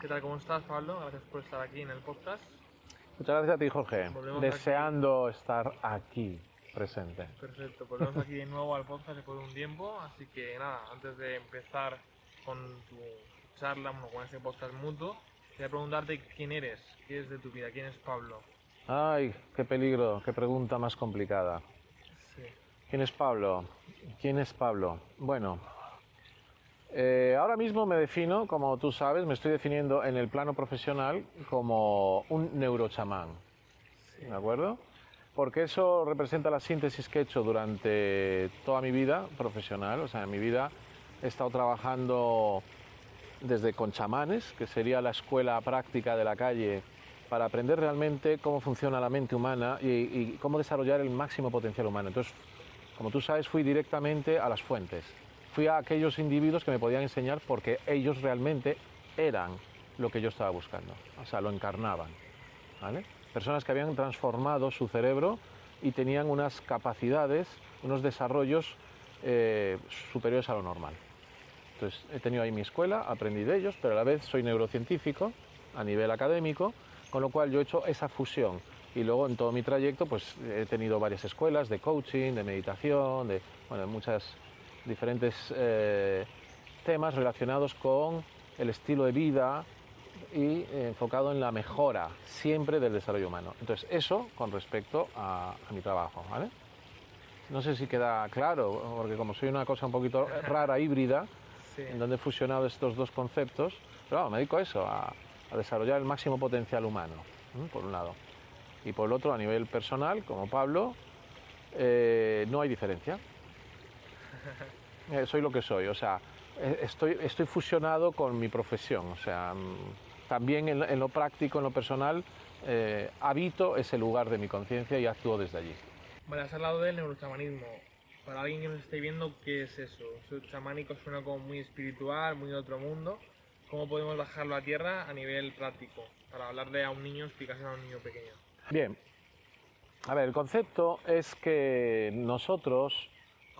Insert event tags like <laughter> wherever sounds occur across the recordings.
¿Qué tal? ¿Cómo estás, Pablo? Gracias por estar aquí en el podcast. Muchas gracias a ti, Jorge. Volvemos Deseando estar aquí presente. Perfecto, volvemos aquí de nuevo al podcast después de un tiempo. Así que nada, antes de empezar con tu charla, bueno, con este podcast mutuo, quería preguntarte quién eres, qué es de tu vida, quién es Pablo. Ay, qué peligro, qué pregunta más complicada. Sí. ¿Quién es Pablo? ¿Quién es Pablo? Bueno, eh, ahora mismo me defino, como tú sabes, me estoy definiendo en el plano profesional como un neurochamán. ¿De acuerdo? Porque eso representa la síntesis que he hecho durante toda mi vida profesional. O sea, en mi vida he estado trabajando desde con chamanes, que sería la escuela práctica de la calle, para aprender realmente cómo funciona la mente humana y, y cómo desarrollar el máximo potencial humano. Entonces, como tú sabes, fui directamente a las fuentes fui a aquellos individuos que me podían enseñar porque ellos realmente eran lo que yo estaba buscando, o sea, lo encarnaban. ¿vale? Personas que habían transformado su cerebro y tenían unas capacidades, unos desarrollos eh, superiores a lo normal. Entonces, he tenido ahí mi escuela, aprendí de ellos, pero a la vez soy neurocientífico a nivel académico, con lo cual yo he hecho esa fusión. Y luego en todo mi trayecto, pues he tenido varias escuelas de coaching, de meditación, de bueno, muchas diferentes eh, temas relacionados con el estilo de vida y eh, enfocado en la mejora siempre del desarrollo humano. Entonces, eso con respecto a, mi trabajo, ¿vale? No sé si queda claro, porque como soy una cosa un poquito rara, híbrida, en donde he fusionado estos dos conceptos, pero me dedico a eso, a, desarrollar el máximo potencial humano, por un lado. Y por el otro, a nivel personal, como Pablo, eh, no hay diferencia. Eh, soy lo que soy, o sea, eh, estoy, estoy fusionado con mi profesión, o sea, mm, también en, lo práctico, en lo personal, eh, habito ese lugar de mi conciencia y actúo desde allí. Vale, has hablado del neurochamanismo. Para alguien que nos esté viendo, ¿qué es eso? Eso chamánico suena como muy espiritual, muy de otro mundo. ¿Cómo podemos bajarlo a tierra a nivel práctico? Para hablarle a un niño, explicárselo a un niño pequeño. Bien. A ver, el concepto es que nosotros,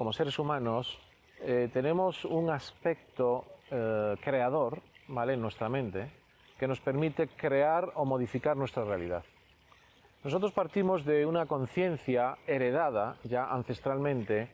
como seres humanos, eh, tenemos un aspecto eh, creador ¿vale? en nuestra mente que nos permite crear o modificar nuestra realidad. Nosotros partimos de una conciencia heredada ya ancestralmente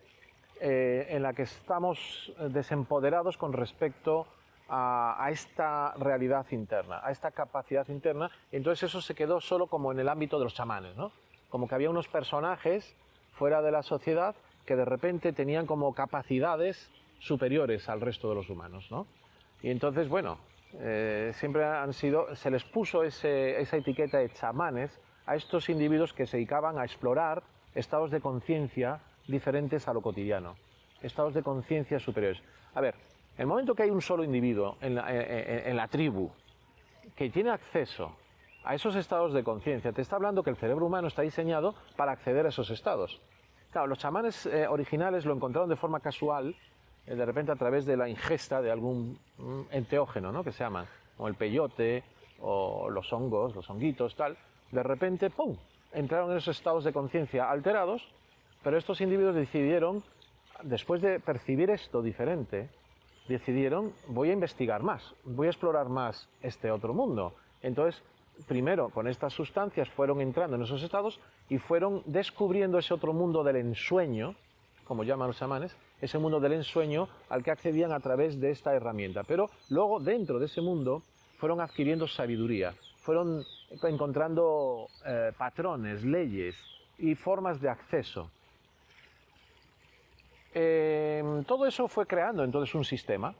eh, en la que estamos desempoderados con respecto a, a, esta realidad interna, a esta capacidad interna. Entonces eso se quedó solo como en el ámbito de los chamanes, ¿no? Como que había unos personajes fuera de la sociedad que de repente tenían como capacidades superiores al resto de los humanos, ¿no? Y entonces, bueno, eh, siempre han sido, se les puso esa etiqueta de chamanes a estos individuos que se dedicaban a explorar estados de conciencia diferentes a lo cotidiano, estados de conciencia superiores. A ver, el momento que hay un solo individuo en la, en la tribu que tiene acceso a esos estados de conciencia, te está hablando que el cerebro humano está diseñado para acceder a esos estados. Los chamanes eh, originales lo encontraron de forma casual, eh, de repente a través de la ingesta de algún mm, enteógeno, ¿no? Que se llaman, como el peyote o los hongos, los honguitos, tal. De repente, ¡pum! Entraron en esos estados de conciencia alterados, pero estos individuos decidieron, después de percibir esto diferente, decidieron, voy a investigar más, voy a explorar más este otro mundo. Entonces primero con estas sustancias fueron entrando en esos estados y fueron descubriendo ese otro mundo del ensueño, como llaman los chamanes, ese mundo del ensueño al que accedían a través de esta herramienta. Pero luego dentro de ese mundo fueron adquiriendo sabiduría, fueron encontrando eh, patrones, leyes y formas de acceso. Em, todo eso fue creando entonces un sistema,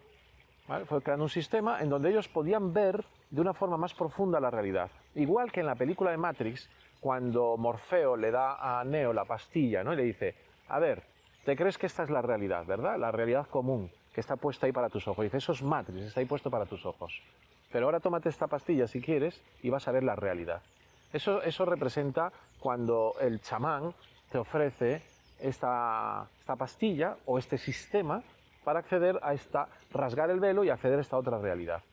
fue creando un sistema en donde ellos podían ver de una forma más profunda la realidad. Igual que en la película de Matrix, cuando Morfeo le da a Neo la pastilla ¿no? y le dice, a ver, te crees que esta es la realidad, ¿verdad? La realidad común que está puesta ahí para tus ojos. Y dice, eso es Matrix, está ahí puesto para tus ojos. Pero ahora tómate esta pastilla si quieres y vas a ver la realidad. Eso, eso representa cuando el chamán te ofrece esta, esta pastilla o este sistema para acceder a esta, rasgar el velo y acceder a esta otra realidad.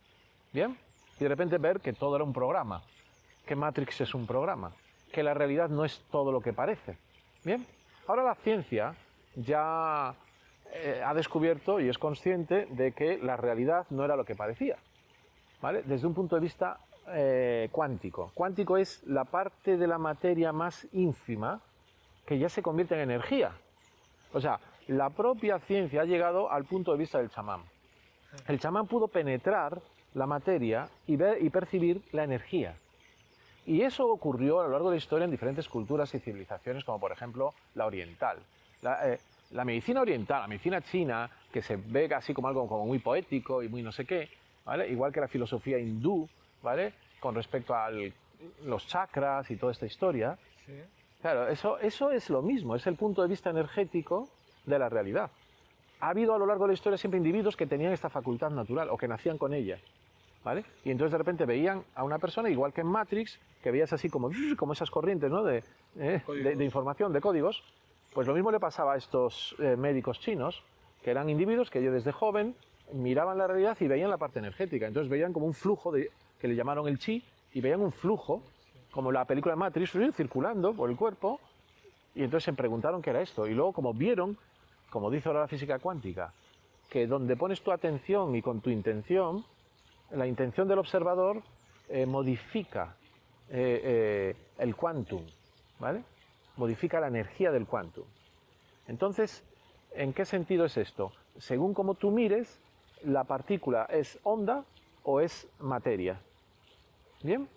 ¿Bien? y de repente ver que todo era un programa, que Matrix es un programa, que la realidad no es todo lo que parece. Bien, ahora la ciencia ya eh, ha descubierto y es consciente de que la realidad no era lo que parecía. ¿vale? Desde un punto de vista eh, cuántico. Cuántico es la parte de la materia más ínfima que ya se convierte en energía. O sea, la propia ciencia ha llegado al punto de vista del chamán. El chamán pudo penetrar la materia y ver y percibir la energía. Y eso ocurrió a lo largo de la historia en diferentes culturas y civilizaciones, como por ejemplo la oriental. La, eh, la medicina oriental, la medicina china, que se ve así como algo como muy poético y muy no sé qué, ¿vale? igual que la filosofía hindú, ¿vale? con respecto a los chakras y toda esta historia. Sí. Claro, eso, eso es lo mismo, es el punto de vista energético de la realidad. Ha habido a lo largo de la historia siempre individuos que tenían esta facultad natural o que nacían con ella. ¿Vale? Y entonces de repente veían a una persona, igual que en Matrix, que veías así como, <laughs> como esas corrientes ¿no? de, eh, de, de información, de códigos, pues lo mismo le pasaba a estos eh, médicos chinos, que eran individuos que desde joven miraban la realidad y veían la parte energética. Entonces veían como un flujo de, que le llamaron el chi, y veían un flujo, como la película de Matrix, circulando por el cuerpo, y entonces se preguntaron qué era esto. Y luego, como vieron, como dice ahora la física cuántica, que donde pones tu atención y con tu intención, la intención del observador eh, modifica eh, eh, el quantum, ¿vale? Modifica la energía del quantum. Entonces, ¿en qué sentido es esto? Según como tú mires, la partícula es onda o es materia. ¿Bien?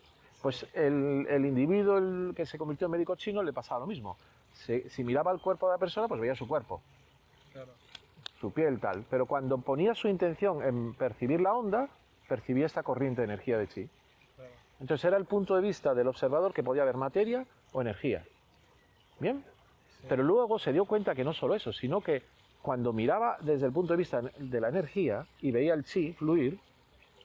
Pues el, el individuo el que se convirtió en médico chino le pasaba lo mismo. Si, si miraba el cuerpo de la persona, pues veía su cuerpo, Claro. su piel tal. Pero cuando ponía su intención en percibir la onda, percibía esta corriente de energía de chi. Entonces era el punto de vista del observador que podía haber materia o energía. ¿Bien? Pero luego se dio cuenta que no solo eso, sino que cuando miraba desde el punto de vista de la energía y veía el chi fluir,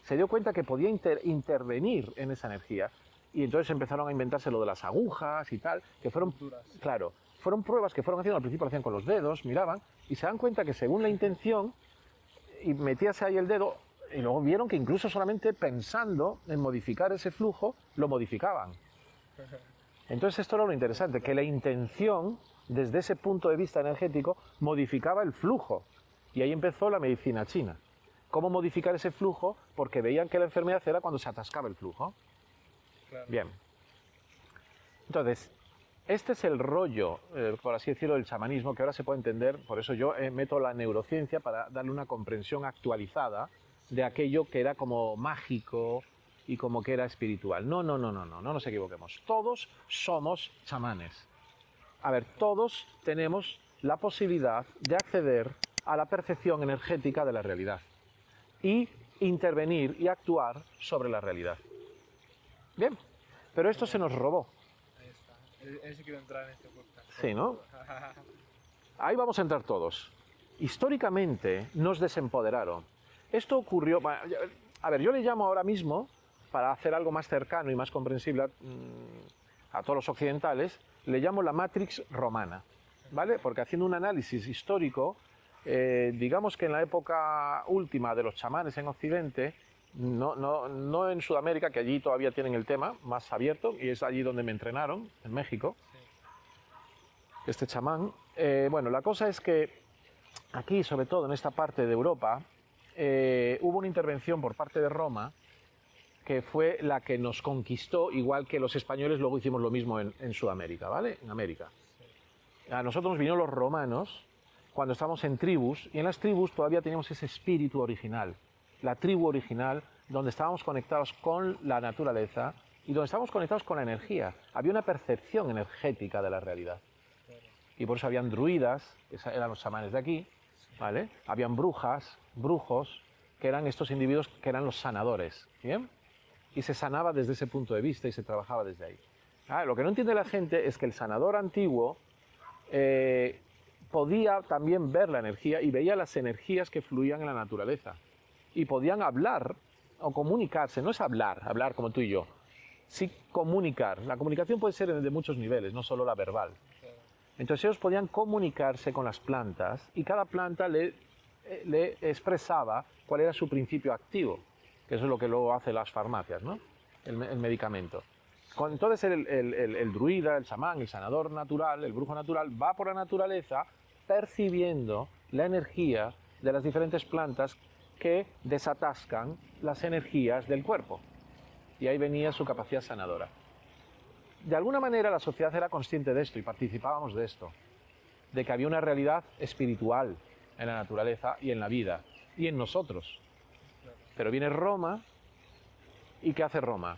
se dio cuenta que podía inter- intervenir en esa energía. Y entonces empezaron a inventarse lo de las agujas y tal, que fueron, claro, fueron pruebas que fueron haciendo, al principio lo hacían con los dedos, miraban, y se dan cuenta que según la intención, y metíase ahí el dedo, y luego vieron que incluso solamente pensando en modificar ese flujo, lo modificaban. Entonces esto era lo interesante, que la intención, desde ese punto de vista energético, modificaba el flujo. Y ahí empezó la medicina china. ¿Cómo modificar ese flujo? Porque veían que la enfermedad era cuando se atascaba el flujo. Claro. Bien. Entonces, este es el rollo, eh, por así decirlo, del chamanismo, que ahora se puede entender, por eso yo eh, meto la neurociencia para darle una comprensión actualizada de aquello que era como mágico y como que era espiritual. No, no, no, no, no, no nos equivoquemos. Todos somos chamanes. A ver, todos tenemos la posibilidad de acceder a la percepción energética de la realidad y intervenir y actuar sobre la realidad. Bien, pero esto se nos robó. Ahí está. Sí quiere entrar en este podcast. Sí, ¿no? <laughs> Ahí vamos a entrar todos. Históricamente nos desempoderaron. Esto ocurrió, a ver, yo le llamo ahora mismo, para hacer algo más cercano y más comprensible a, mm, todos los occidentales, le llamo la Matrix romana, ¿vale? Porque haciendo un análisis histórico, eh, digamos que en la época última de los chamanes en Occidente, no, no, no en Sudamérica, que allí todavía tienen el tema más abierto, y es allí donde me entrenaron, en México, este chamán. Eh, bueno, la cosa es que aquí, sobre todo en esta parte de Europa, eh, hubo una intervención por parte de Roma que fue la que nos conquistó, igual que los españoles luego hicimos lo mismo en, en Sudamérica, ¿vale? En América. A nosotros nos vinieron los romanos cuando estábamos en tribus, y en las tribus todavía teníamos ese espíritu original, la tribu original, donde estábamos conectados con la naturaleza y donde estábamos conectados con la energía. Había una percepción energética de la realidad. Y por eso habían druidas, que eran los chamanes de aquí, ¿vale? Habían brujas, brujos, que eran estos individuos que eran los sanadores, ¿bien? Y se sanaba desde ese punto de vista y se trabajaba desde ahí. Ah, lo que no entiende la gente es que el sanador antiguo eh, podía también ver la energía y veía las energías que fluían en la naturaleza. Y podían hablar o comunicarse, no es hablar, hablar como tú y yo, sí comunicar. La comunicación puede ser de muchos niveles, no solo la verbal. Entonces ellos podían comunicarse con las plantas y cada planta le, eh, le expresaba cuál era su principio activo, que eso es lo que luego hace las farmacias, ¿no? El, el medicamento. Entonces el- el druida, el chamán, el sanador natural, el brujo natural, va por la naturaleza percibiendo la energía de las diferentes plantas que desatascan las energías del cuerpo. Y ahí venía su capacidad sanadora. De alguna manera la sociedad era consciente de esto y participábamos de esto, de que había una realidad espiritual en la naturaleza y en la vida y en nosotros. Pero viene Roma y ¿qué hace Roma?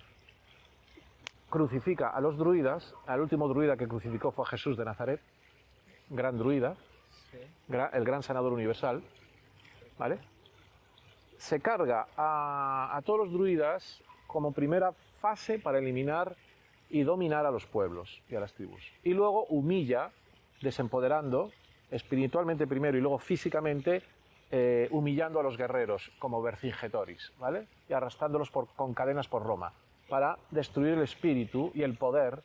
Crucifica a los druidas, al último druida que crucificó fue a Jesús de Nazaret, gran druida, el gran sanador universal, ¿vale? Se carga a, a todos los druidas como primera fase para eliminar y dominar a los pueblos y a las tribus. Y luego humilla, desempoderando, espiritualmente primero y luego físicamente, eh, humillando a los guerreros como Vercingetoris, ¿vale? Y arrastrándolos por- con cadenas por Roma, para destruir el espíritu y el poder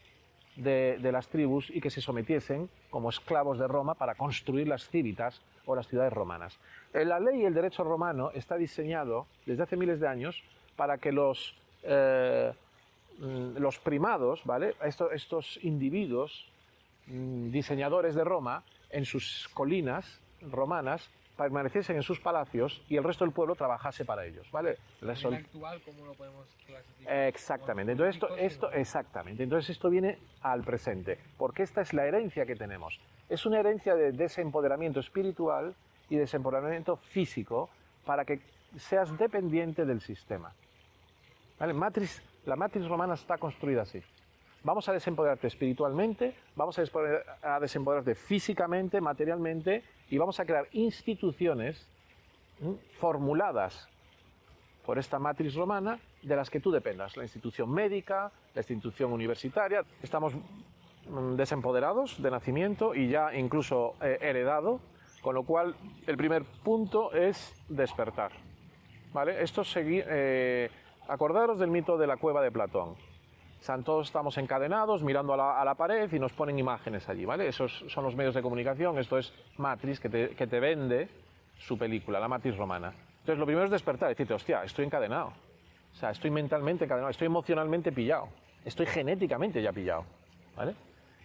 de, de las tribus y que se sometiesen como esclavos de Roma para construir las cívitas o las ciudades romanas. La ley y el derecho romano está diseñado desde hace miles de años para que los, eh, los primados, ¿vale? Esto- estos individuos mm, diseñadores de Roma, en sus colinas romanas, permaneciesen en sus palacios y el resto del pueblo trabajase para ellos, ¿vale? Actual, ¿cómo lo podemos clasificar? Exactamente. Entonces esto, esto, exactamente. Entonces esto viene al presente, porque esta es la herencia que tenemos. Es una herencia de desempoderamiento espiritual y desempoderamiento físico para que seas dependiente del sistema. ¿Vale? Matriz, la matriz romana está construida así. Vamos a desempoderarte espiritualmente, vamos a, desempoder- a desempoderarte físicamente, materialmente, y vamos a crear instituciones formuladas por esta matriz romana de las que tú dependas. La institución médica, la institución universitaria. Estamos desempoderados de nacimiento y ya incluso eh, heredado, con lo cual el primer punto es despertar. ¿Vale? Esto segui- eh, acordaros del mito de la cueva de Platón. Todos estamos encadenados mirando a la, a la pared y nos ponen imágenes allí, ¿vale? Esos son los medios de comunicación, esto es Matrix que te, que te vende su película, la Matrix romana. Entonces lo primero es despertar, decirte, hostia, estoy encadenado. O sea, estoy mentalmente encadenado, estoy emocionalmente pillado, estoy genéticamente ya pillado, ¿vale?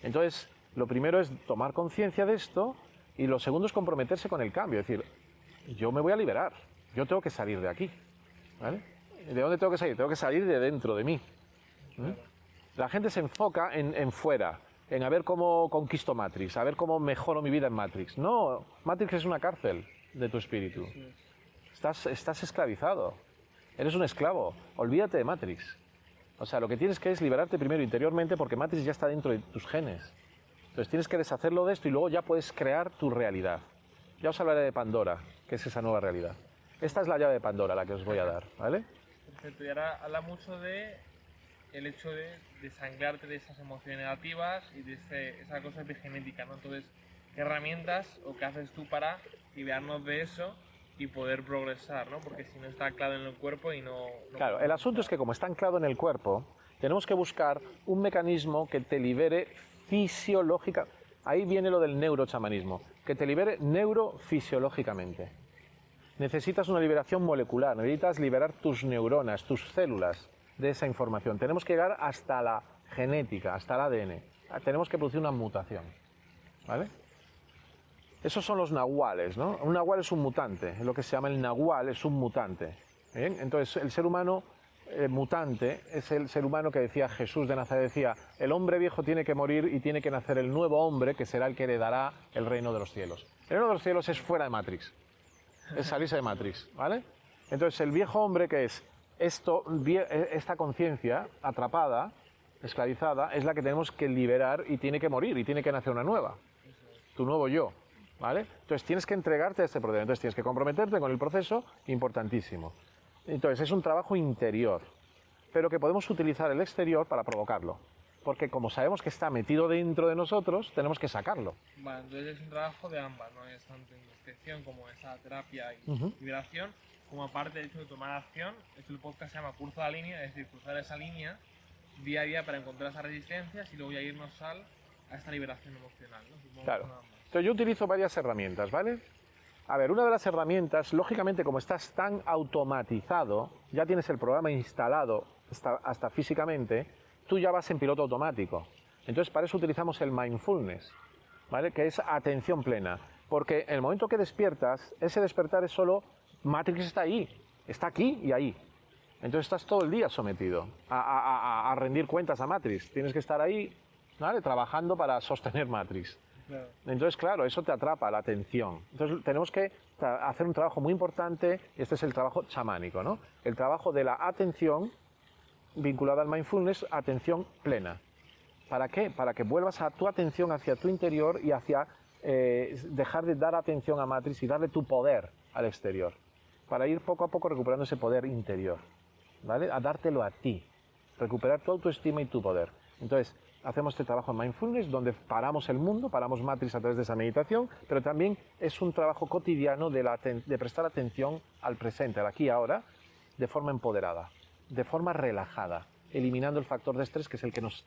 Entonces, lo primero es tomar conciencia de esto y lo segundo es comprometerse con el cambio, es decir, yo me voy a liberar, yo tengo que salir de aquí, ¿vale? ¿De dónde tengo que salir? Tengo que salir de dentro de mí. ¿Mm? La gente se enfoca en, en fuera, en a ver cómo conquisto Matrix, a ver cómo mejoro mi vida en Matrix. No, Matrix es una cárcel de tu espíritu. Estás, estás esclavizado. Eres un esclavo. Olvídate de Matrix. O sea, lo que tienes que es liberarte primero interiormente porque Matrix ya está dentro de tus genes. Entonces tienes que deshacerlo de esto y luego ya puedes crear tu realidad. Ya os hablaré de Pandora, que es esa nueva realidad. Esta es la llave de Pandora, la que os voy a dar, ¿vale? Y ahora habla mucho de el hecho de desangrarte de esas emociones negativas y de ese- esa cosa epigenética, ¿no? Entonces, ¿qué herramientas o qué haces tú para liberarnos de eso y poder progresar, ¿no? Porque si no está anclado en el cuerpo y no... no Claro, el asunto es que como está anclado en el cuerpo, tenemos que buscar un mecanismo que te libere fisiológica. Ahí viene lo del neurochamanismo, que te libere neurofisiológicamente. Necesitas una liberación molecular, necesitas liberar tus neuronas, tus células de esa información. Tenemos que llegar hasta la genética, hasta el ADN. Tenemos que producir una mutación. ¿Vale? Esos son los nahuales, ¿no? Un nahual es un mutante, es lo que se llama el nahual, es un mutante. ¿bien? Entonces, el ser humano eh, mutante es el ser humano que decía Jesús de Nazaret, decía, el hombre viejo tiene que morir y tiene que nacer el nuevo hombre que será el que heredará el reino de los cielos. El reino de los cielos es fuera de Matrix, es salirse de Matrix, ¿vale? Entonces, el viejo hombre que es esto, eh, esta conciencia atrapada, esclavizada, es la que tenemos que liberar y tiene que morir y tiene que nacer una nueva tu nuevo yo, ¿vale? Entonces tienes que entregarte a este proceso, entonces tienes que comprometerte con el proceso, importantísimo. Entonces es un trabajo interior, pero que podemos utilizar el exterior para provocarlo, porque como sabemos que está metido dentro de nosotros, tenemos que sacarlo. Vale, entonces es un trabajo de ambas, ¿no? Es tanto introspección como esa terapia y Ujú. liberación, como aparte del hecho de tomar acción, el podcast se llama Curso la línea, es decir, cruzar esa línea día a día para encontrar esas resistencias y luego ya irnos al, a esta liberación emocional, ¿no? Claro. Entonces yo utilizo varias herramientas, ¿vale? A ver, una de las herramientas, lógicamente como estás tan automatizado, ya tienes el programa instalado hasta, hasta físicamente, tú ya vas en piloto automático. Entonces para eso utilizamos el mindfulness, ¿vale? Que es atención plena. Porque en el momento que despiertas, ese despertar es solo Matrix está ahí, está aquí y ahí. Entonces estás todo el día sometido a, rendir cuentas a Matrix. Tienes que estar ahí, ¿vale? Trabajando para sostener Matrix. Entonces, claro, eso te atrapa la atención. Entonces, tenemos que hacer un trabajo muy importante, este es el trabajo chamánico, ¿no? El trabajo de la atención vinculada al mindfulness, atención plena. ¿Para qué? Para que vuelvas a tu atención hacia tu interior y hacia eh, dejar de dar atención a Matrix y darle tu poder al exterior. Para ir poco a poco recuperando ese poder interior. ¿Vale? A dártelo a ti. Recuperar tu autoestima y tu poder. Entonces, hacemos este trabajo en mindfulness donde paramos el mundo, paramos Matrix a través de esa meditación, pero también es un trabajo cotidiano de, de prestar atención al presente, al aquí y ahora, de forma empoderada, de forma relajada, eliminando el factor de estrés que es el que nos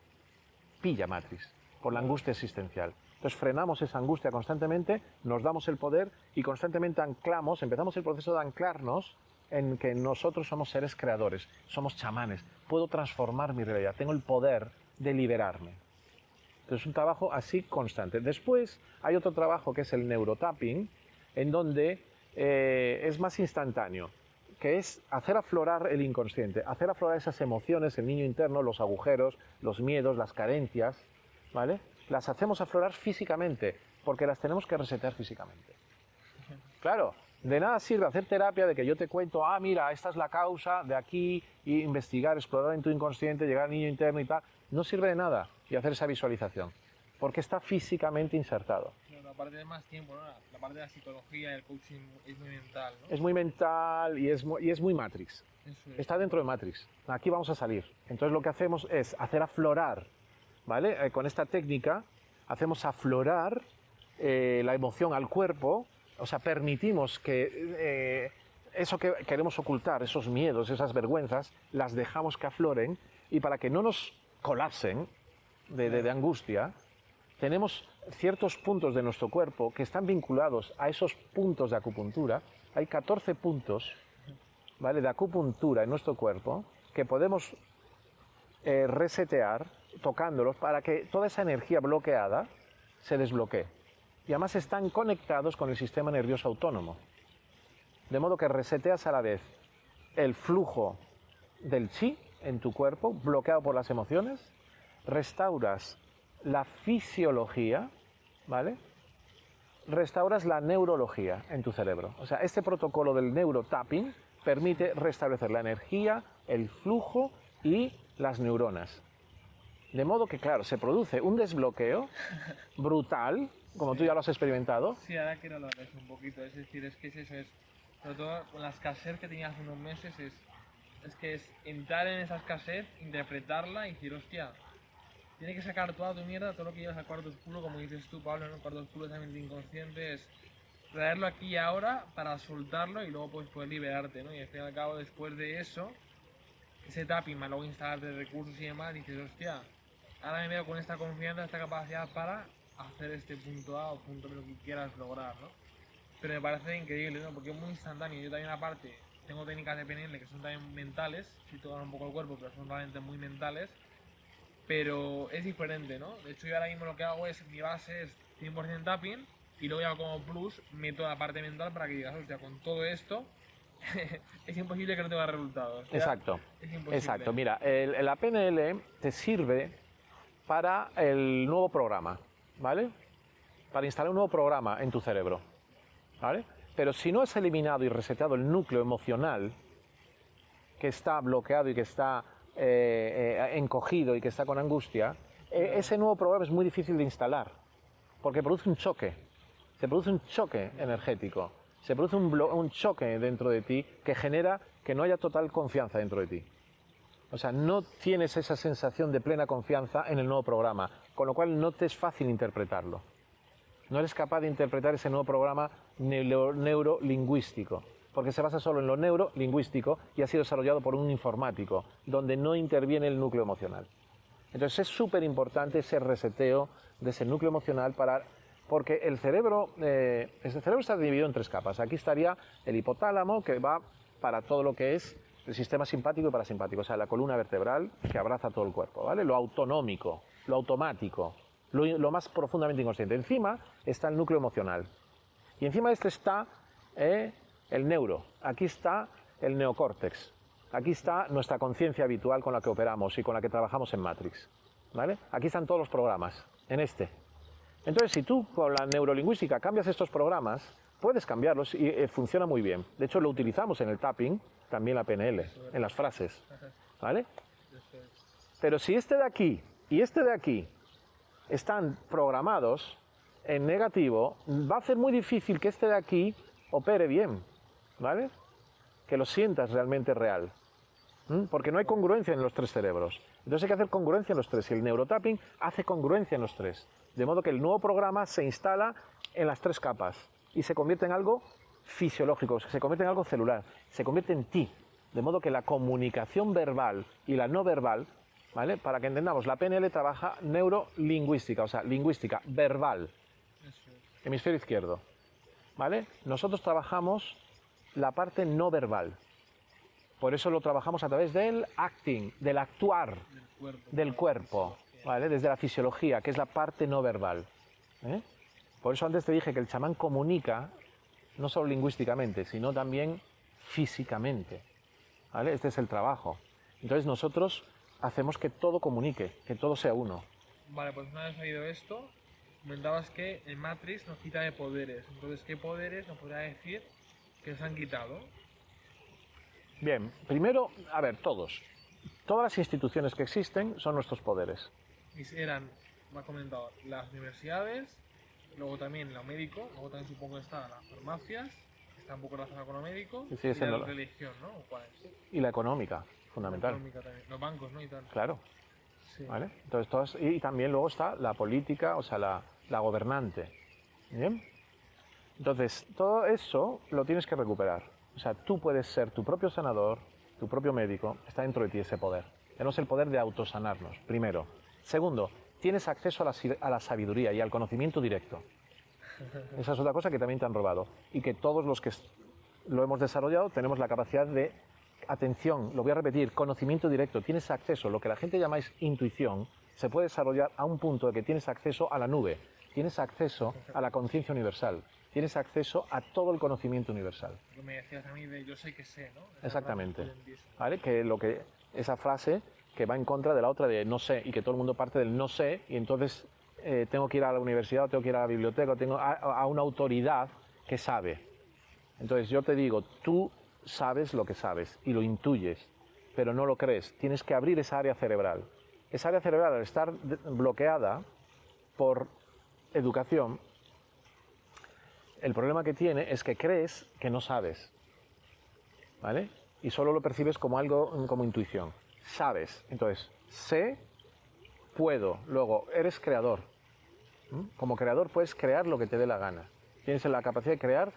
pilla Matrix, por la angustia existencial. Entonces frenamos esa angustia constantemente, nos damos el poder y constantemente anclamos, empezamos el proceso de anclarnos en que nosotros somos seres creadores, somos chamanes, puedo transformar mi realidad, tengo el poder de liberarme. Entonces es un trabajo así constante. Después hay otro trabajo que es el neurotapping, en donde eh, es más instantáneo, que es hacer aflorar el inconsciente, hacer aflorar esas emociones, el niño interno, los agujeros, los miedos, las carencias, ¿vale? las hacemos aflorar físicamente, porque las tenemos que resetear físicamente. Claro, de nada sirve hacer terapia de que yo te cuento, ah, mira, esta es la causa de aquí, y investigar, explorar en tu inconsciente, llegar al niño interno y tal. No sirve de nada y hacer esa visualización, porque está físicamente insertado. Parte de más tiempo, ¿no? la parte de la psicología el coaching es muy mental. ¿no? Es muy mental y es muy, y es muy Matrix. Está dentro de Matrix. Aquí vamos a salir. Entonces lo que hacemos es hacer aflorar ¿vale? Eh, con esta técnica hacemos aflorar eh, la emoción al cuerpo, o sea, permitimos que eh, eso que queremos ocultar, esos miedos, esas vergüenzas, las dejamos que afloren y para que no nos colapsen de, de angustia, tenemos ciertos puntos de nuestro cuerpo que están vinculados a esos puntos de acupuntura. Hay 14 puntos ¿vale? de acupuntura en nuestro cuerpo que podemos resetear tocándolos para que toda esa energía bloqueada se desbloquee. Y además están conectados con el sistema nervioso autónomo. De modo que reseteas a la vez el flujo del chi en tu cuerpo, bloqueado por las emociones, restauras la fisiología, ¿vale? Restauras la neurología en tu cerebro. O sea, este protocolo del neurotapping permite restablecer la energía, el flujo y las neuronas. De modo que, claro, se produce un desbloqueo brutal, como tú ya lo has experimentado. Sí, ahora quiero de eso un poquito. Es decir, es que es eso, es. Sobre todo con la escasez que tenía hace unos meses, es. Es que es entrar en esa escasez, interpretarla y decir, hostia, tiene que sacar toda tu mierda, todo lo que llevas al cuarto oscuro, como dices tú, Pablo, en el cuarto oscuro también inconsciente, es traerlo aquí y ahora para soltarlo y luego pues poder liberarte, ¿no? Y al fin y al cabo, después de eso, ese tapping, más luego instalar de recursos y demás, dices, hostia, ahora me veo con esta confianza, esta capacidad para hacer este punto A o punto B, lo que quieras lograr, ¿no? Pero me parece increíble, ¿no? Porque es muy instantáneo. Yo también aparte tengo técnicas de PNL que son también mentales, sí tocan un poco el cuerpo, pero son realmente muy mentales. Pero es diferente, ¿no? De hecho yo ahora mismo lo que hago es, mi base es 100% tapping y luego ya como plus meto la parte mental para que digas, hostia, con todo esto <laughs> es imposible que no tenga resultados. Exacto. Exacto. Mira, el, la PNL te sirve para el nuevo programa, ¿vale? Para instalar un nuevo programa en tu cerebro, ¿vale? Pero si no has eliminado y resetado el núcleo emocional que está bloqueado y que está eh, eh, encogido y que está con angustia, eh, ese nuevo programa es muy difícil de instalar, porque produce un choque, se produce un choque energético, se produce un, un choque dentro de ti que genera que no haya total confianza dentro de ti. O sea, no tienes esa sensación de plena confianza en el nuevo programa, con lo cual no te es fácil interpretarlo. No eres capaz de interpretar ese nuevo programa neurolingüístico, porque se basa solo en lo neurolingüístico y ha sido desarrollado por un informático, donde no interviene el núcleo emocional. Entonces es súper importante ese reseteo de ese núcleo emocional para porque el cerebro, eh, cerebro está dividido en tres capas. Aquí estaría el hipotálamo, que va para todo lo que es el sistema simpático y parasimpático, o sea, la columna vertebral que abraza todo el cuerpo, ¿vale? Lo autonómico, lo automático, lo, más profundamente inconsciente. Encima está el núcleo emocional. Y encima de este está eh, el neuro, aquí está el neocórtex, aquí está nuestra conciencia habitual con la que operamos y con la que trabajamos en Matrix. ¿Vale? Aquí están todos los programas, en este. Entonces, si tú con la neurolingüística cambias estos programas, puedes cambiarlos y eh, funciona muy bien. De hecho, lo utilizamos en el tapping, también la PNL, en las frases. ¿Vale? Pero si este de aquí y este de aquí están programados en negativo, va a ser muy difícil que este de aquí opere bien, ¿vale? Que lo sientas realmente real. Porque no hay congruencia en los tres cerebros. Entonces hay que hacer congruencia en los tres. Y el neurotapping hace congruencia en los tres. De modo que el nuevo programa se instala en las tres capas y se convierte en algo fisiológico, se convierte en algo celular, se convierte en ti. De modo que la comunicación verbal y la no verbal, ¿vale? Para que entendamos, la PNL trabaja neurolingüística, o sea, lingüística, verbal. Hemisferio izquierdo. ¿Vale? Nosotros trabajamos la parte no verbal. Por eso lo trabajamos a través del acting, del actuar, del cuerpo, ¿vale? Desde la fisiología, que es la parte no verbal. ¿eh? Por eso antes te dije que el chamán comunica no solo lingüísticamente, sino también físicamente. ¿Vale? Este es el trabajo. Entonces nosotros hacemos que todo comunique, que todo sea uno. Vale, pues una vez oído esto, comentabas que el Matrix nos quita de poderes. Entonces, ¿qué poderes nos podría decir que se han quitado? Bien, primero, a ver, todos. Todas las instituciones que existen son nuestros poderes. Y eran, me ha comentado, las universidades, luego también lo médico, luego también supongo que están las farmacias, está un poco relacionado con lo médico, y la religión, ¿no? ¿Cuál es? Y la económica, fundamental. La económica también. Los bancos, ¿no? Y tal. Claro. Sí. ¿Vale? Entonces, y también luego está la política, o sea, la, la gobernante. ¿Bien? Entonces, todo eso lo tienes que recuperar. O sea, tú puedes ser tu propio sanador, tu propio médico, está dentro de ti ese poder. Tenemos el poder de autosanarnos, primero. Segundo, tienes acceso a la, sabiduría y al conocimiento directo. Esa es otra cosa que también te han robado. Y que todos los que lo hemos desarrollado tenemos la capacidad de, atención, lo voy a repetir, conocimiento directo. Tienes acceso, lo que la gente llamáis intuición, se puede desarrollar a un punto de que tienes acceso a la nube, tienes acceso a la conciencia universal, tienes acceso a todo el conocimiento universal. me decías a mí de yo sé que sé, ¿no? Exactamente. ¿Vale? Que lo que esa frase que va en contra de la otra de no sé y que todo el mundo parte del no sé y entonces eh, tengo que ir a la universidad o tengo que ir a la biblioteca o tengo a, a una autoridad que sabe. Entonces yo te digo, tú sabes lo que sabes y lo intuyes, pero no lo crees. Tienes que abrir esa área cerebral. Esa área cerebral, al estar bloqueada por educación, el problema que tiene es que crees que no sabes. ¿Vale? Y solo lo percibes como algo, como intuición. Sabes. Entonces, sé, puedo. Luego, eres creador. Como creador puedes crear lo que te dé la gana. Tienes la capacidad de crear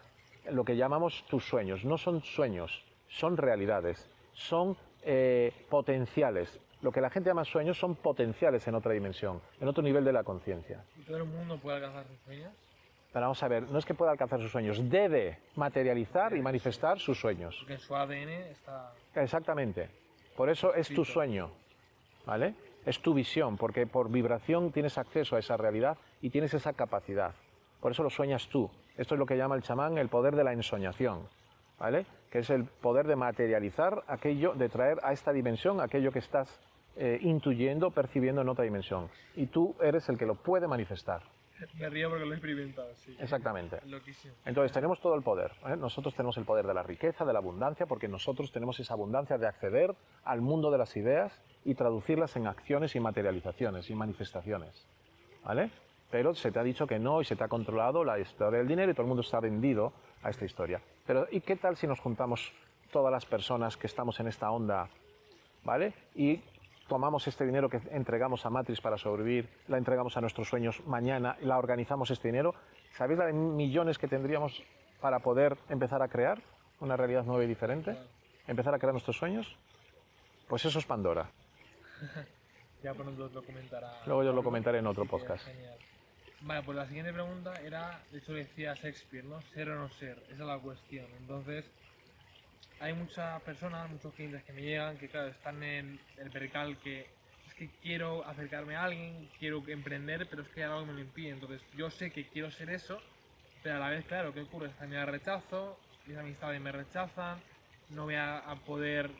lo que llamamos tus sueños. No son sueños, son realidades. Son eh, potenciales. Lo que la gente llama sueños son potenciales en otra dimensión, en otro nivel de la conciencia. ¿Y todo el mundo puede alcanzar sus sueños? Pero vamos a ver, no es que pueda alcanzar sus sueños, debe materializar y manifestar sus sueños. Porque en su ADN está... Exactamente. Por eso es tu sueño, ¿vale? Es tu visión, porque por vibración tienes acceso a esa realidad y tienes esa capacidad. Por eso lo sueñas tú. Esto es lo que llama el chamán el poder de la ensoñación, ¿vale? Que es el poder de materializar aquello, de traer a esta dimensión aquello que estás eh, intuyendo, percibiendo en otra dimensión. Y tú eres el que lo puede manifestar. Me río porque lo he experimentado, sí. Exactamente. Entonces tenemos todo el poder. ¿eh? Nosotros tenemos el poder de la riqueza, de la abundancia, porque nosotros tenemos esa abundancia de acceder al mundo de las ideas y traducirlas en acciones y materializaciones y manifestaciones. ¿Vale? Pero se te ha dicho que no y se te ha controlado la historia del dinero y todo el mundo está vendido a esta historia. Pero ¿y qué tal si nos juntamos todas las personas que estamos en esta onda, ¿vale? Y tomamos este dinero que entregamos a Matrix para sobrevivir, la entregamos a nuestros sueños mañana, la organizamos este dinero, ¿sabéis la de millones que tendríamos para poder empezar a crear una realidad nueva y diferente? Empezar a crear nuestros sueños. Pues eso es Pandora. <laughs> ya lo comentará. Luego yo lo comentaré en otro podcast. Vale, pues la siguiente pregunta era, de hecho decía Shakespeare, ¿no? Ser o no ser, esa es la cuestión. Entonces, hay muchas personas, muchos clientes que me llegan que, claro, están en el percal que es que quiero acercarme a alguien, quiero emprender, pero es que algo me lo impide. Entonces, yo sé que quiero ser eso, pero a la vez, claro, ¿qué ocurre? También rechazo, mis amistades me rechazan, no voy a, poder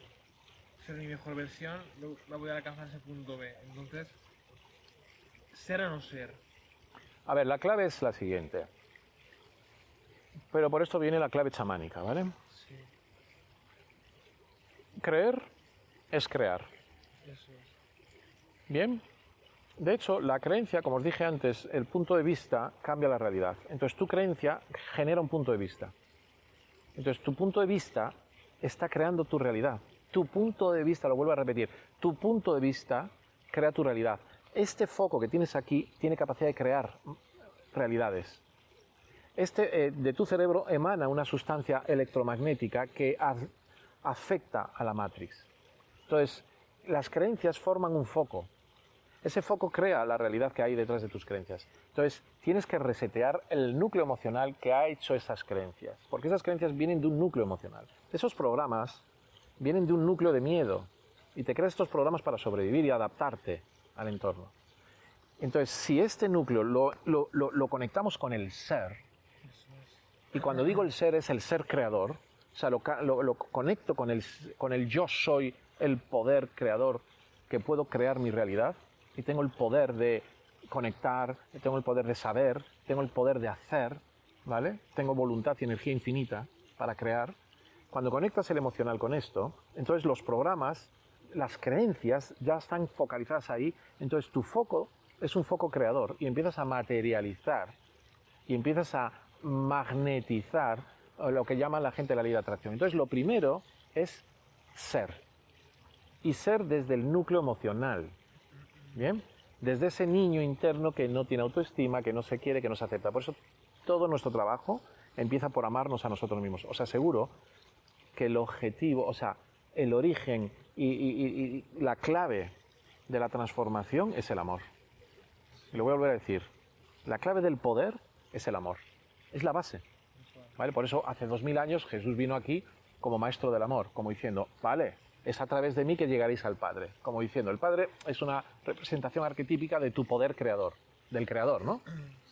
ser mi mejor versión, no voy a alcanzar ese punto B. Entonces, ser o no ser. A ver, la clave es la siguiente. Pero por esto viene la clave chamánica, ¿vale? Creer es crear. Bien. De hecho, la creencia, como os dije antes, el punto de vista cambia la realidad. Entonces, tu creencia genera un punto de vista. Entonces, tu punto de vista está creando tu realidad. Tu punto de vista, lo vuelvo a repetir, tu punto de vista crea tu realidad. Este foco que tienes aquí tiene capacidad de crear realidades. Este eh, de tu cerebro emana una sustancia electromagnética que afecta a la matrix. Entonces, las creencias forman un foco. Ese foco crea la realidad que hay detrás de tus creencias. Entonces, tienes que resetear el núcleo emocional que ha hecho esas creencias. Porque esas creencias vienen de un núcleo emocional. Esos programas vienen de un núcleo de miedo. Y te creas estos programas para sobrevivir y adaptarte al entorno. Entonces, si este núcleo lo, conectamos con el ser, y cuando digo el ser es el ser creador, o sea, lo, lo- conecto con el, con el yo soy, el poder creador, que puedo crear mi realidad, y tengo el poder de conectar, tengo el poder de saber, tengo el poder de hacer, ¿vale? Tengo voluntad y energía infinita para crear. Cuando conectas el emocional con esto, entonces los programas, las creencias ya están focalizadas ahí, entonces tu foco es un foco creador y empiezas a materializar y empiezas a magnetizar lo que llama la gente la ley de atracción. Entonces, lo primero es ser. Y ser desde el núcleo emocional. ¿Bien? Desde ese niño interno que no tiene autoestima, que no se quiere, que no se acepta. Por eso todo nuestro trabajo empieza por amarnos a nosotros mismos. Os aseguro que el objetivo, o sea, el origen y, la clave de la transformación es el amor. Lo voy a volver a decir. La clave del poder es el amor. Es la base. ¿Vale? Por eso hace dos mil años Jesús vino aquí como maestro del amor, como diciendo, vale, es a través de mí que llegaréis al Padre. Como diciendo, el Padre es una representación arquetípica de tu poder creador, del creador, ¿no?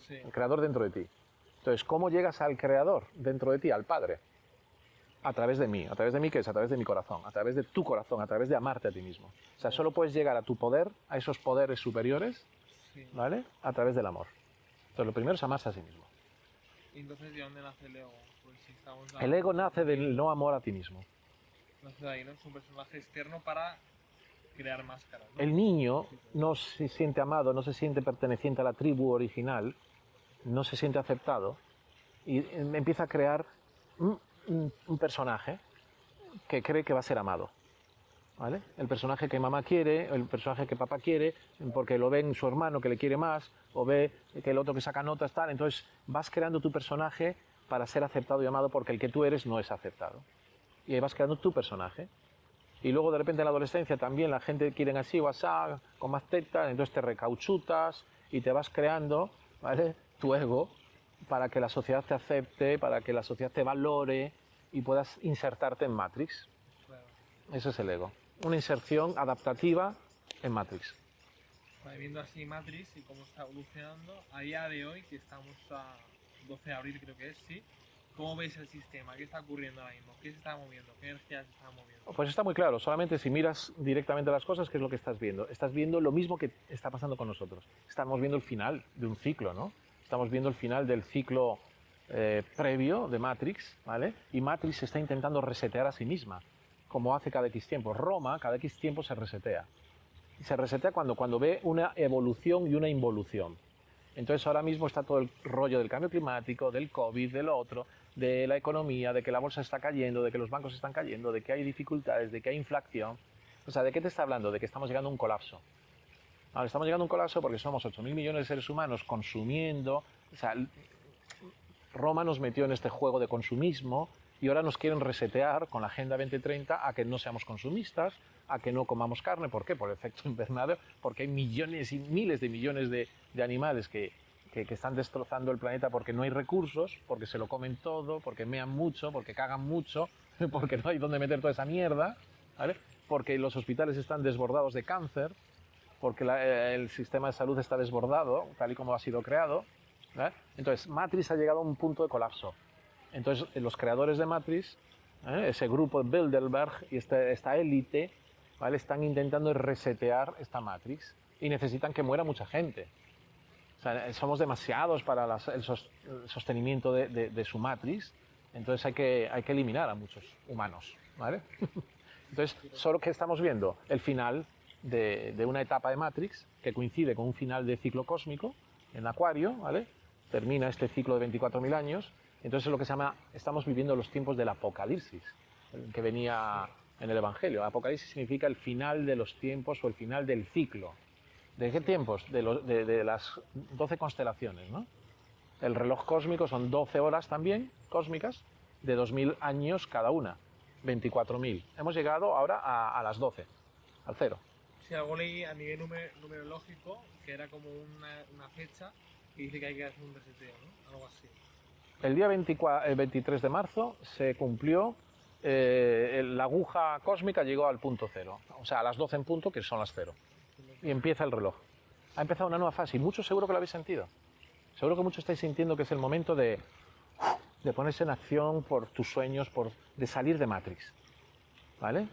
Sí, El creador dentro de ti. Entonces, ¿cómo llegas al creador dentro de ti, al Padre? A través de mí. ¿A través de mí qué es? A través de mi corazón. A través de tu corazón. A través de amarte a ti mismo. O sea, solo puedes llegar a tu poder, a esos poderes superiores, sí. ¿vale? A través del amor. Entonces, lo primero es amarse a sí mismo. Entonces, ¿de dónde nace el ego? Pues si estamos El ego nace del no amor a ti mismo. Nace de ahí, ¿no? Es un personaje externo para crear máscaras. ¿no? El niño no se siente amado, no se siente perteneciente a la tribu original, no se siente aceptado y eh, empieza a crear un- un personaje que cree que va a ser amado. ¿Vale? El personaje que mamá quiere, el personaje que papá quiere, porque lo ve en su hermano que le quiere más, o ve que el otro que saca notas, tal. Entonces vas creando tu personaje para ser aceptado y amado porque el que tú eres no es aceptado. Y ahí vas creando tu personaje. Y luego de repente en la adolescencia también la gente quiere así o asá, con más tetas, entonces te recauchutas y te vas creando, ¿vale? Tu ego para que la sociedad te acepte, para que la sociedad te valore y puedas insertarte en Matrix. Claro. Ese es el ego. Una inserción adaptativa en Matrix. Viendo así Matrix y cómo está evolucionando, a día de hoy, que estamos a 12 de abril creo que es, ¿sí? ¿Cómo veis el sistema? ¿Qué está ocurriendo ahora mismo? ¿Qué se está moviendo? ¿Qué energía se está moviendo? Pues está muy claro, solamente si miras directamente las cosas, ¿qué es lo que estás viendo? Estás viendo lo mismo que está pasando con nosotros. Estamos viendo el final de un ciclo, ¿no? Estamos viendo el final del ciclo eh, previo de Matrix, ¿vale? Y Matrix se está intentando resetear a sí misma, como hace cada X tiempo. Roma, cada X tiempo se resetea. Y se resetea cuando, cuando ve una evolución y una involución. Entonces ahora mismo está todo el rollo del cambio climático, del COVID, del otro, de la economía, de que la bolsa está cayendo, de que los bancos están cayendo, de que hay dificultades, de que hay inflación. O sea, ¿de qué te está hablando? De que estamos llegando a un colapso. Ahora, estamos llegando a un colapso porque somos 8.000 millones de seres humanos consumiendo. O sea, Roma nos metió en este juego de consumismo y ahora nos quieren resetear con la Agenda 2030 a que no seamos consumistas, a que no comamos carne. ¿Por qué? Por efecto <laughs> invernadero, porque hay millones y miles de millones de, animales que, que, están destrozando el planeta porque no hay recursos, porque se lo comen todo, porque mean mucho, porque cagan mucho, <laughs> porque no hay dónde meter toda esa mierda, ¿vale? porque los hospitales están desbordados de cáncer, porque eh, el sistema de salud está desbordado, tal y como ha sido creado. ¿vale? Entonces, Matrix ha llegado a un punto de colapso. Entonces, eh, los creadores de Matrix, ¿eh? ese grupo de Bilderberg y este- esta élite, ¿vale? están intentando resetear esta Matrix y necesitan que muera mucha gente. O sea, somos demasiados para las- el, sos- el sostenimiento de, de- de su Matrix, entonces hay que, hay que eliminar a muchos humanos. ¿vale? <laughs> Entonces, solo que estamos viendo el final de, de una etapa de Matrix que coincide con un final de ciclo cósmico en Acuario, ¿vale? Termina este ciclo de 24.000 años. Entonces, es lo que se llama, estamos viviendo los tiempos del Apocalipsis, que venía en el Evangelio. Apocalipsis significa el final de los tiempos o el final del ciclo. ¿De qué tiempos? De, los- de- de las 12 constelaciones, ¿no? El reloj cósmico son 12 horas también cósmicas de 2.000 años cada una, 24.000. Hemos llegado ahora a, a las 12, al cero. Si algo leí a nivel numer- numerológico, que era como una, una fecha y dice que hay que hacer un reseteo, ¿no? Algo así. El día 24 el 23 de marzo se cumplió, eh, la aguja cósmica llegó al punto cero, o sea, a las 12 en punto, que son las cero. Y empieza el reloj. Ha empezado una nueva fase y muchos seguro que lo habéis sentido. Seguro que muchos estáis sintiendo que es el momento de, de ponerse en acción por tus sueños, por, de salir de Matrix. ¿Vale?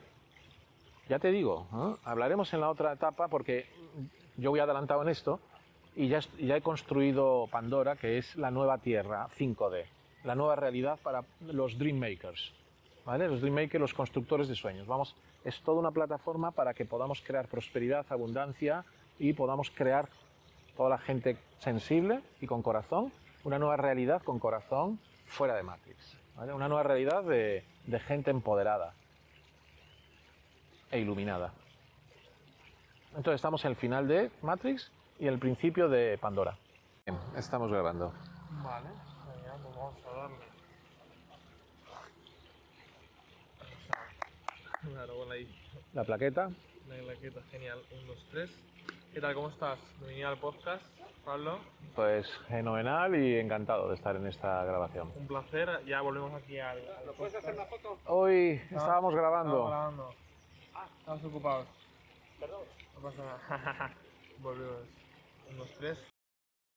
Ya te digo, ¿eh? hablaremos en la otra etapa porque yo voy adelantado en esto y ya, ya he construido Pandora, que es la nueva Tierra 5D, la nueva realidad para los Dream Makers. ¿Vale? Los Dream Makers, los constructores de sueños. Vamos, es toda una plataforma para que podamos crear prosperidad, abundancia y podamos crear toda la gente sensible y con corazón, una nueva realidad con corazón fuera de Matrix. ¿vale? Una nueva realidad de, de gente empoderada e iluminada. Entonces estamos en el final de Matrix y el principio de Pandora. Bien, estamos grabando. Vale, genial, pues vamos a darle. Claro, bueno, ahí. La plaqueta. La claqueta, genial. 1, 2, 3. ¿Qué tal? ¿Cómo estás? Bienvenido al podcast, Pablo. Pues fenomenal y encantado de estar en esta grabación. Un placer. Ya volvemos aquí al. al ¿Puedes hacer una foto? Hoy estábamos Estamos grabando. grabando. Ah, estamos ocupados. Perdón. No pasa nada. <laughs> Volvemos. 1, 2, 3.